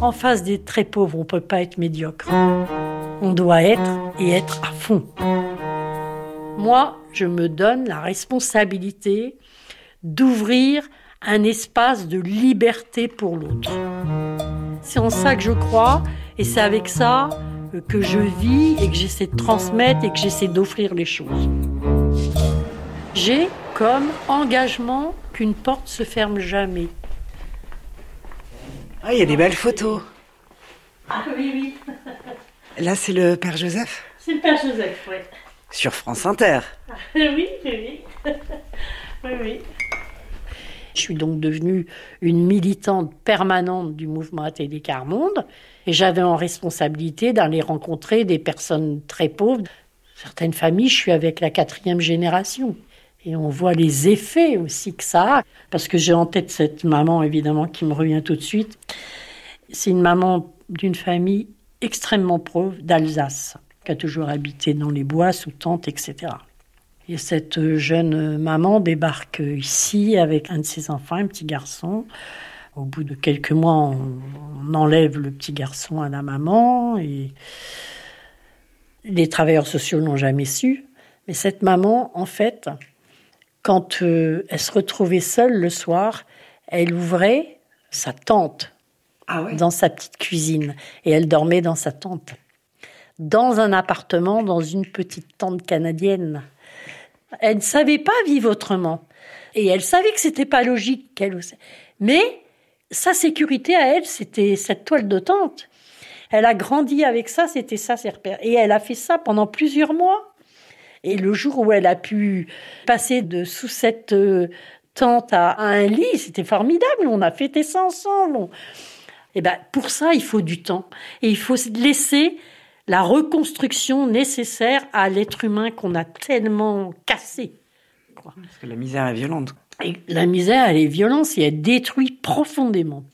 En face des très pauvres, on ne peut pas être médiocre. On doit être et être à fond. Moi, je me donne la responsabilité d'ouvrir un espace de liberté pour l'autre. C'est en ça que je crois et c'est avec ça que je vis et que j'essaie de transmettre et que j'essaie d'offrir les choses. J'ai comme engagement qu'une porte se ferme jamais. Ah, il y a des belles photos. Ah oui, oui. Là, c'est le Père Joseph C'est le Père Joseph, oui. Sur France Inter. oui, oui. oui, oui. Je suis donc devenue une militante permanente du mouvement Atelier Carmonde et j'avais en responsabilité d'aller rencontrer des personnes très pauvres. Certaines familles, je suis avec la quatrième génération. Et on voit les effets aussi que ça a. Parce que j'ai en tête cette maman, évidemment, qui me revient tout de suite. C'est une maman d'une famille extrêmement pauvre d'Alsace, qui a toujours habité dans les bois, sous tente, etc. Et cette jeune maman débarque ici avec un de ses enfants, un petit garçon. Au bout de quelques mois, on, enlève le petit garçon à la maman et les travailleurs sociaux n'ont jamais su. Mais cette maman, en fait, quand euh, elle se retrouvait seule le soir, elle ouvrait sa tente ah dans sa petite cuisine et elle dormait dans sa tente. Dans un appartement, dans une petite tente canadienne. Elle ne savait pas vivre autrement. Et elle savait que c'était pas logique qu'elle. Mais sa sécurité à elle, c'était cette toile de tente. Elle a grandi avec ça, c'était ça ses repères. Et elle a fait ça pendant plusieurs mois. Et le jour où elle a pu passer de sous cette euh, tente à, un lit, c'était formidable. On a fêté ça ensemble. Et eh ben pour ça, il faut du temps et il faut laisser la reconstruction nécessaire à l'être humain qu'on a tellement cassé. Parce que la misère est violente. Et la misère, elle est violente et elle détruit profondément.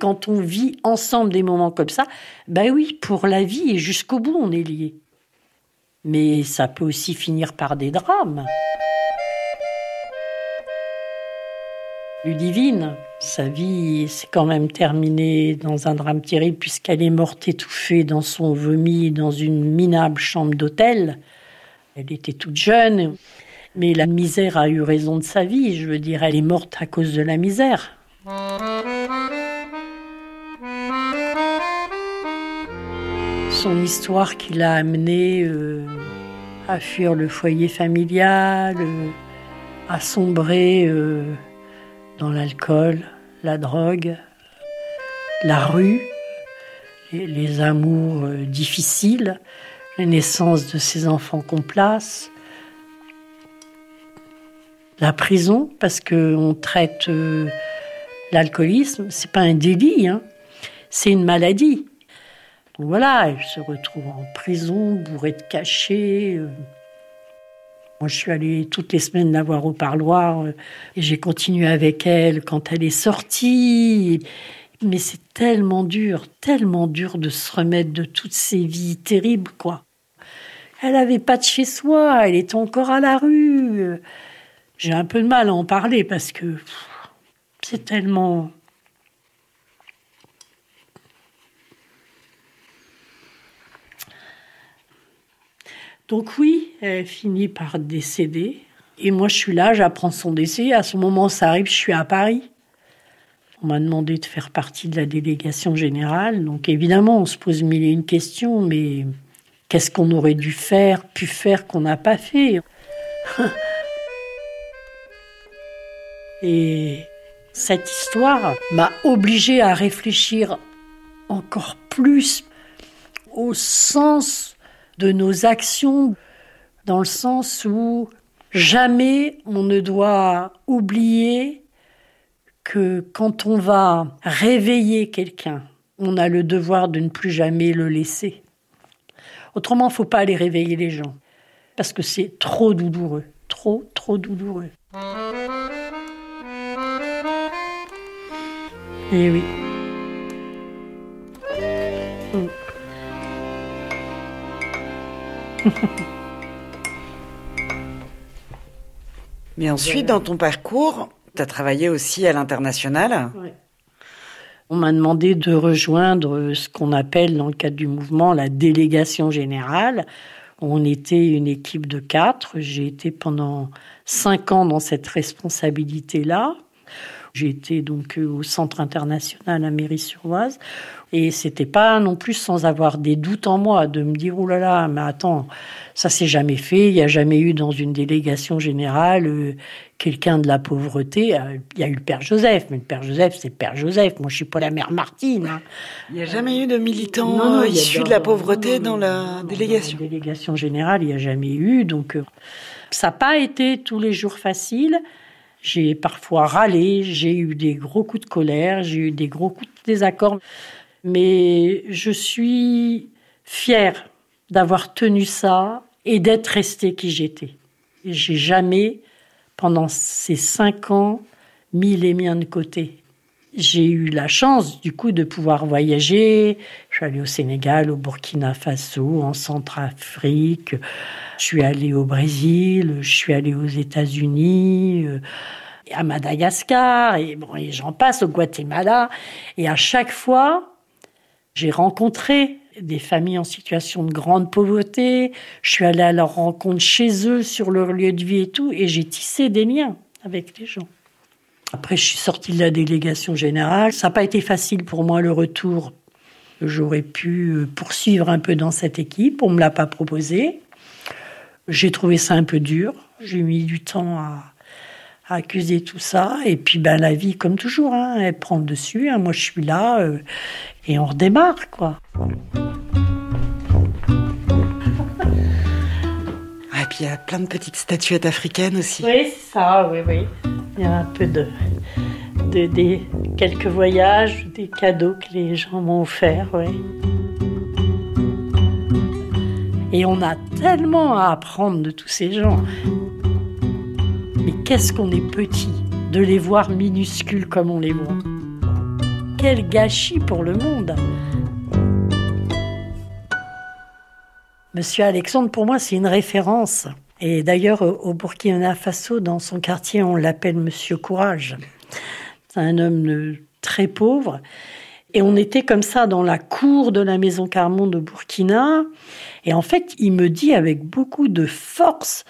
Quand on vit ensemble des moments comme ça, ben oui, pour la vie et jusqu'au bout, on est liés. Mais ça peut aussi finir par des drames. Ludivine, sa vie s'est quand même terminée dans un drame terrible puisqu'elle est morte étouffée dans son vomi dans une minable chambre d'hôtel. Elle était toute jeune. Mais la misère a eu raison de sa vie. Je veux dire, elle est morte à cause de la misère. Son histoire qui l'a amenée euh, à fuir le foyer familial, euh, à sombrer euh, dans l'alcool, la drogue, la rue, les, amours difficiles, la naissance de ses enfants qu'on place, la prison parce qu'on traite l'alcoolisme, c'est pas un délit, hein. c'est une maladie. Voilà, elle se retrouve en prison, bourrée de cachets. Euh. Moi, je suis allée toutes les semaines la voir au parloir euh, et j'ai continué avec elle quand elle est sortie. Mais c'est tellement dur, tellement dur de se remettre de toutes ces vies terribles, quoi. Elle n'avait pas de chez soi, elle était encore à la rue. J'ai un peu de mal à en parler parce que c'est tellement... Donc oui, elle finit par décéder. Et moi, je suis là, j'apprends son décès. À ce moment, ça arrive, je suis à Paris. On m'a demandé de faire partie de la délégation générale. Donc évidemment, on se pose mille et une questions, mais qu'est-ce qu'on aurait dû faire, pu faire qu'on n'a pas fait Et cette histoire m'a obligée à réfléchir encore plus au sens de nos actions, dans le sens où jamais on ne doit oublier que quand on va réveiller quelqu'un, on a le devoir de ne plus jamais le laisser. Autrement, faut pas aller réveiller les gens, parce que c'est trop douloureux, trop, trop douloureux. Eh oui. Mais ensuite, dans ton parcours, tu as travaillé aussi à l'international. On m'a demandé de rejoindre ce qu'on appelle dans le cadre du mouvement la délégation générale. On était une équipe de quatre. J'ai été pendant cinq ans dans cette responsabilité-là. J'ai été donc au Centre international à Mairie-sur-Oise. Et c'était pas non plus sans avoir des doutes en moi de me dire, oh là là, mais attends, ça s'est jamais fait. Il n'y a jamais eu dans une délégation générale euh, quelqu'un de la pauvreté. Euh, il y a eu le Père Joseph, mais le Père Joseph, c'est le Père Joseph. Moi, je suis pas la mère Martine. Hein. Il n'y a jamais eu de militants issus de la pauvreté dans la délégation. Dans la délégation générale, il n'y a jamais eu. Donc, euh, ça n'a pas été tous les jours facile. J'ai parfois râlé, j'ai eu des gros coups de colère, j'ai eu des gros coups de désaccord. Mais je suis fière d'avoir tenu ça et d'être restée qui j'étais. J'ai jamais, pendant ces cinq ans, mis les miens de côté. J'ai eu la chance, du coup, de pouvoir voyager. Je suis allée au Sénégal, au Burkina Faso, en Centrafrique. Je suis allée au Brésil, je suis allée aux États-Unis, euh, à Madagascar, et bon, et j'en passe au Guatemala. Et à chaque fois, j'ai rencontré des familles en situation de grande pauvreté. Je suis allée à leur rencontre chez eux, sur leur lieu de vie et tout, et j'ai tissé des liens avec les gens. Après, je suis sortie de la délégation générale. Ça n'a pas été facile pour moi le retour. J'aurais pu euh, poursuivre un peu dans cette équipe. On ne me l'a pas proposé. J'ai trouvé ça un peu dur. J'ai mis du temps à, accuser tout ça. Et puis, ben, la vie, comme toujours, hein, elle prend le dessus. Hein. Moi, je suis là. Euh, et on redémarre, quoi. Ah, et puis il y a plein de petites statuettes africaines aussi. Oui, c'est ça, oui, oui. Il y a un peu de, de, des quelques voyages, des cadeaux que les gens m'ont offerts, oui. Et on a tellement à apprendre de tous ces gens. Mais qu'est-ce qu'on est petit de les voir minuscules comme on les voit. Quel gâchis pour le monde Monsieur Alexandre, pour moi, c'est une référence. Et d'ailleurs, au Burkina Faso, dans son quartier, on l'appelle Monsieur Courage. C'est un homme très pauvre. Et on était comme ça dans la cour de la maison Carmon de Burkina. Et en fait, il me dit avec beaucoup de force,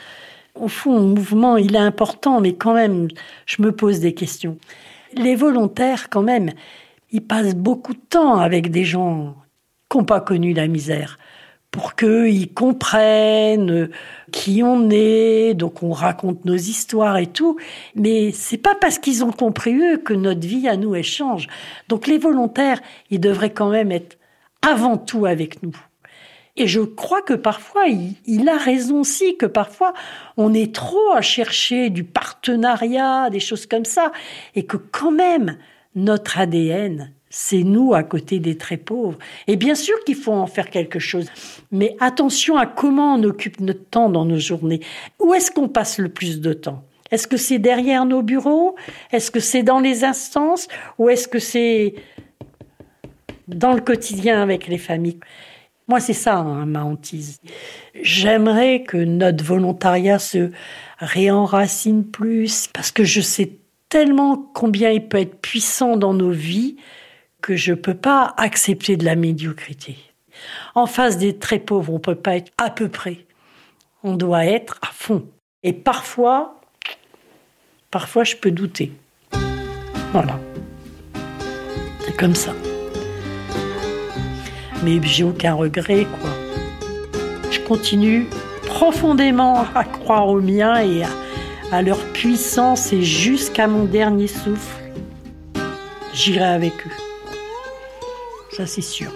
au fond, le mouvement, il est important, mais quand même, je me pose des questions. Les volontaires, quand même, il passe beaucoup de temps avec des gens qui n'ont pas connu la misère pour qu'ils comprennent qui on est, donc on raconte nos histoires et tout. Mais c'est pas parce qu'ils ont compris eux que notre vie à nous change. Donc les volontaires, ils devraient quand même être avant tout avec nous. Et je crois que parfois, il, il, a raison aussi, que parfois, on est trop à chercher du partenariat, des choses comme ça, et que quand même, notre ADN, c'est nous à côté des très pauvres. Et bien sûr qu'il faut en faire quelque chose. Mais attention à comment on occupe notre temps dans nos journées. Où est-ce qu'on passe le plus de temps? Est-ce que c'est derrière nos bureaux? Est-ce que c'est dans les instances? Ou est-ce que c'est dans le quotidien avec les familles? Moi, c'est ça, hein, ma hantise. J'aimerais que notre volontariat se réenracine plus, parce que je sais tellement combien il peut être puissant dans nos vies que je ne peux pas accepter de la médiocrité. En face des très pauvres, on ne peut pas être à peu près. On doit être à fond. Et parfois, parfois je peux douter. Voilà. C'est comme ça. Mais j'ai aucun regret, quoi. Je continue profondément à croire aux miens et à, à leur puissance et jusqu'à mon dernier souffle, j'irai avec eux. Ça, c'est sûr.